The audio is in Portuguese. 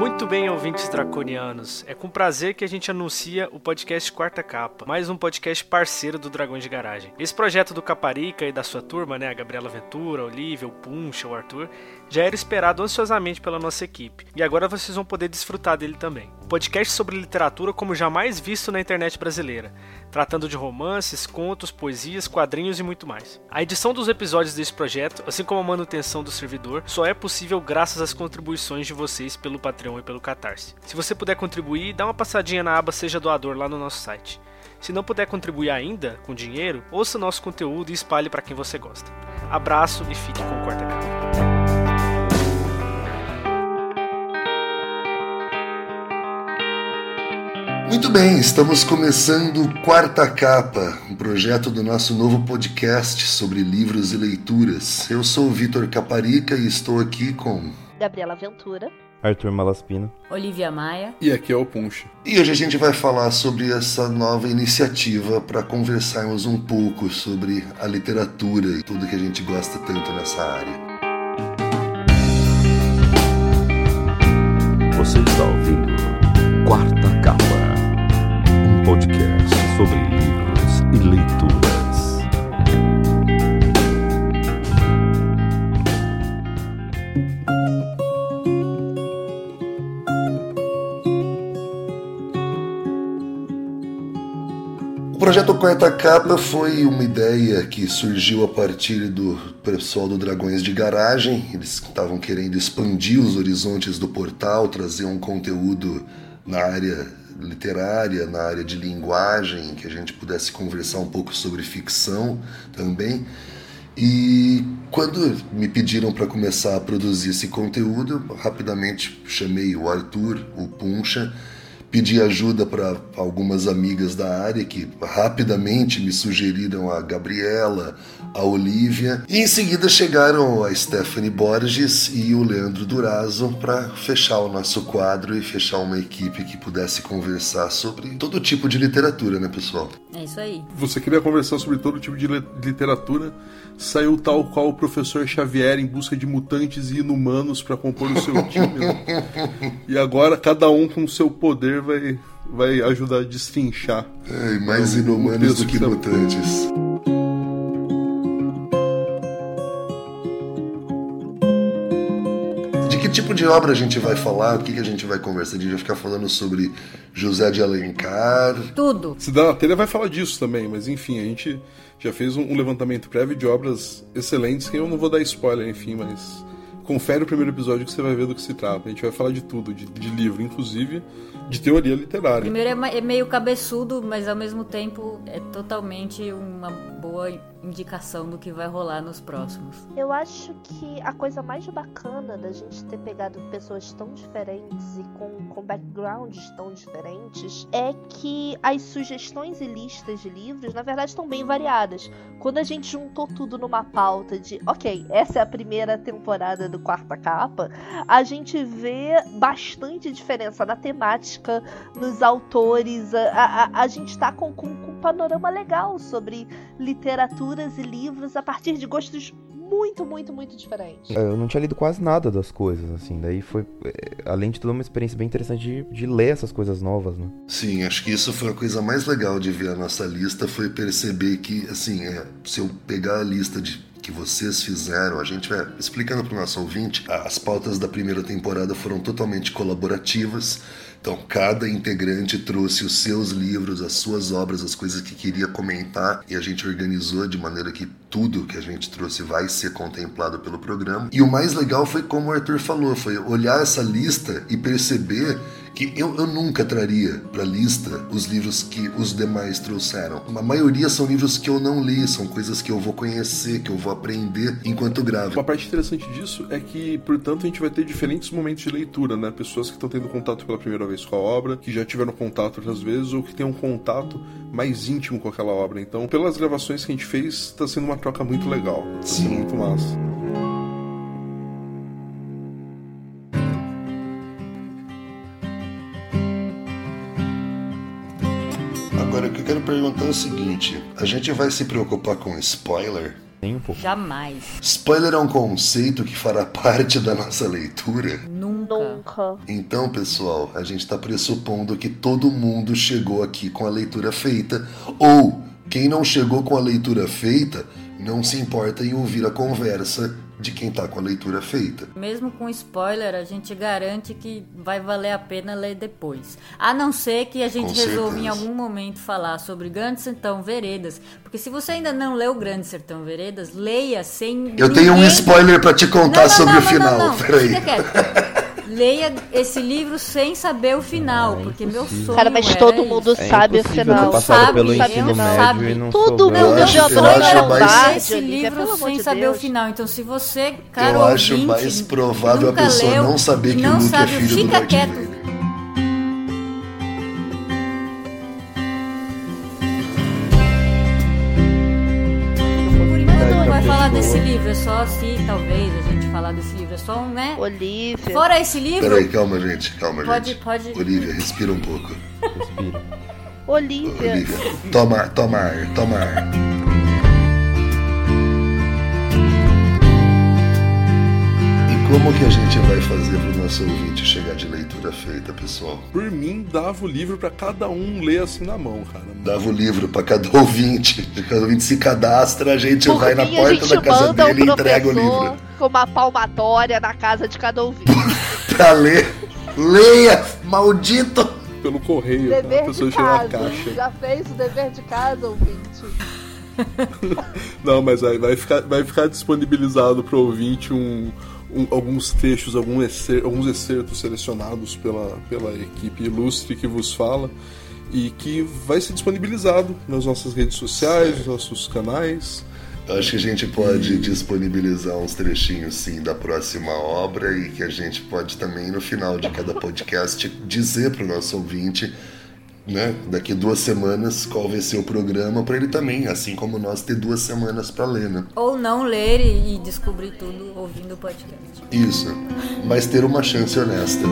Muito bem, ouvintes draconianos. É com prazer que a gente anuncia o podcast Quarta Capa, mais um podcast parceiro do Dragões de Garagem. Esse projeto do Caparica e da sua turma, né, a Gabriela Ventura, Olivia, o Puncha, o Arthur, já era esperado ansiosamente pela nossa equipe, e agora vocês vão poder desfrutar dele também. Podcast sobre literatura como jamais visto na internet brasileira, tratando de romances, contos, poesias, quadrinhos e muito mais. A edição dos episódios desse projeto, assim como a manutenção do servidor, só é possível graças às contribuições de vocês pelo Patreon e pelo Catarse. Se você puder contribuir, dá uma passadinha na aba Seja Doador lá no nosso site. Se não puder contribuir ainda com dinheiro, ouça nosso conteúdo e espalhe para quem você gosta. Abraço e fique com o Quarta Capa. Muito bem, estamos começando Quarta Capa, um projeto do nosso novo podcast sobre livros e leituras. Eu sou o Vitor Caparica e estou aqui com Gabriela Ventura, Arthur Malaspina, Olivia Maia e aqui é o Punch. E hoje a gente vai falar sobre essa nova iniciativa para conversarmos um pouco sobre a literatura e tudo que a gente gosta tanto nessa área. Sobre livros e leituras. O projeto Quarta Capa foi uma ideia que surgiu a partir do pessoal do Dragões de Garagem. Eles estavam querendo expandir os horizontes do portal, trazer um conteúdo na área literária, na área de linguagem, que a gente pudesse conversar um pouco sobre ficção também. E quando me pediram para começar a produzir esse conteúdo, rapidamente chamei o Arthur, o Puncha, pedi ajuda para algumas amigas da área que rapidamente me sugeriram a Gabriela, a Olivia, e em seguida chegaram a Stephanie Borges e o Leandro Durazo para fechar o nosso quadro e fechar uma equipe que pudesse conversar sobre todo tipo de literatura, né, pessoal? É isso aí. Você queria conversar sobre todo tipo de literatura, saiu tal qual o professor Xavier em busca de mutantes e inumanos para compor o seu time. Né? E agora cada um com o seu poder vai, vai ajudar a destrinchar. É, mais inumanos do que tá... mutantes. De tipo de obra a gente vai falar? O que, que a gente vai conversar? A gente vai ficar falando sobre José de Alencar. Tudo. Se dá na telha vai falar disso também, mas enfim, a gente já fez um levantamento prévio de obras excelentes que eu não vou dar spoiler, enfim, mas confere o primeiro episódio que você vai ver do que se trata. A gente vai falar de tudo, de, de livro, inclusive de teoria literária. Primeiro é, é meio cabeçudo, mas ao mesmo tempo é totalmente uma boa indicação do que vai rolar nos próximos. Eu acho que a coisa mais bacana da gente ter pegado pessoas tão diferentes e com, com backgrounds tão diferentes é que as sugestões e listas de livros, na verdade, estão bem variadas. Quando a gente juntou tudo numa pauta de, ok, essa é a primeira temporada do Quarta Capa, a gente vê bastante diferença na temática, nos autores. A, a, a gente está com, com, panorama legal sobre literatura leituras e livros a partir de gostos muito, muito, muito diferentes. Eu não tinha lido quase nada das coisas, assim. Daí foi, é, além de tudo, uma experiência bem interessante de, de ler essas coisas novas, né? Sim, acho que isso foi a coisa mais legal de ver a nossa lista, foi perceber que, assim, é, se eu pegar a lista de que vocês fizeram, a gente vai explicando para o nosso ouvinte, as pautas da primeira temporada foram totalmente colaborativas então, cada integrante trouxe os seus livros, as suas obras, as coisas que queria comentar, e a gente organizou de maneira que tudo que a gente trouxe vai ser contemplado pelo programa. E o mais legal foi como o Arthur falou, foi olhar essa lista e perceber que eu, eu nunca traria para lista os livros que os demais trouxeram. A maioria são livros que eu não li, são coisas que eu vou conhecer, que eu vou aprender enquanto gravo. Uma parte interessante disso é que, portanto, a gente vai ter diferentes momentos de leitura, né? Pessoas que estão tendo contato pela primeira vez com a obra, que já tiveram contato outras vezes, ou que têm um contato mais íntimo com aquela obra. Então, pelas gravações que a gente fez, está sendo uma troca muito legal. Tá sendo muito massa. Quero perguntar é o seguinte: a gente vai se preocupar com spoiler? Pouco. Jamais. Spoiler é um conceito que fará parte da nossa leitura? Nunca. Então, pessoal, a gente está pressupondo que todo mundo chegou aqui com a leitura feita. Ou quem não chegou com a leitura feita não se importa em ouvir a conversa de quem tá com a leitura feita. Mesmo com spoiler, a gente garante que vai valer a pena ler depois. A não ser que a gente Com resolva em algum momento falar sobre Grande Sertão Veredas. Porque se você ainda não leu Grande Sertão Veredas, leia sem. Eu tenho um ninguém- spoiler pra te contar Não, não, sobre não, o final. Não, não. Peraí. Leia esse livro sem saber o final, Não, é porque meu sonho Cara, mas era todo isso. mundo É sabe o final. Sabe, pelo sabe, ensino sabe. e não Tudo souber. meu Eu Deus, acho- eu eu adoro acho a mais- maldade, esse livro amor sem de saber Deus. o final. Então, se você, cara, Eu acho ouvinte, mais provável a nunca pessoa leu, não saber que não o Luke é sabe, filho do fica Lord quieto. Vader. Por enquanto não Essa vai falar desse livro, é só se talvez a gente falar desse livro, é só um, né? Olivia. Fora esse livro, Peraí, calma, gente. Calma, Pode- gente. pode- Olivia, respira um pouco. Respira. Olivia. Olivia, toma, toma ar, toma ar. E como que a gente vai fazer pro nosso ouvinte chegar de leitura feita, pessoal? Por mim, dava o livro pra cada um ler assim na mão, cara. Dava o livro pra cada ouvinte. Cada ouvinte se cadastra, a gente Por vai na mim, a porta da casa dele e entrega o livro. com uma palmatória na casa de cada ouvinte. Pra ler. Leia, maldito! Pelo correio, a dever pessoa de chega na caixa. Já fez o dever de casa, ouvinte. Não, mas aí vai ficar, vai ficar disponibilizado pro ouvinte um, um- alguns trechos, algum excer- alguns excertos selecionados pela, pela equipe ilustre que vos fala e que vai ser disponibilizado nas nossas redes sociais, nos nossos canais. Acho que a gente pode disponibilizar uns trechinhos sim da próxima obra e que a gente pode também no final de cada podcast dizer para o nosso ouvinte, né, daqui duas semanas qual vai ser o programa para ele também, assim como nós ter duas semanas para ler, né? ou não ler e, e descobrir tudo ouvindo o podcast. Isso. Mas ter uma chance honesta.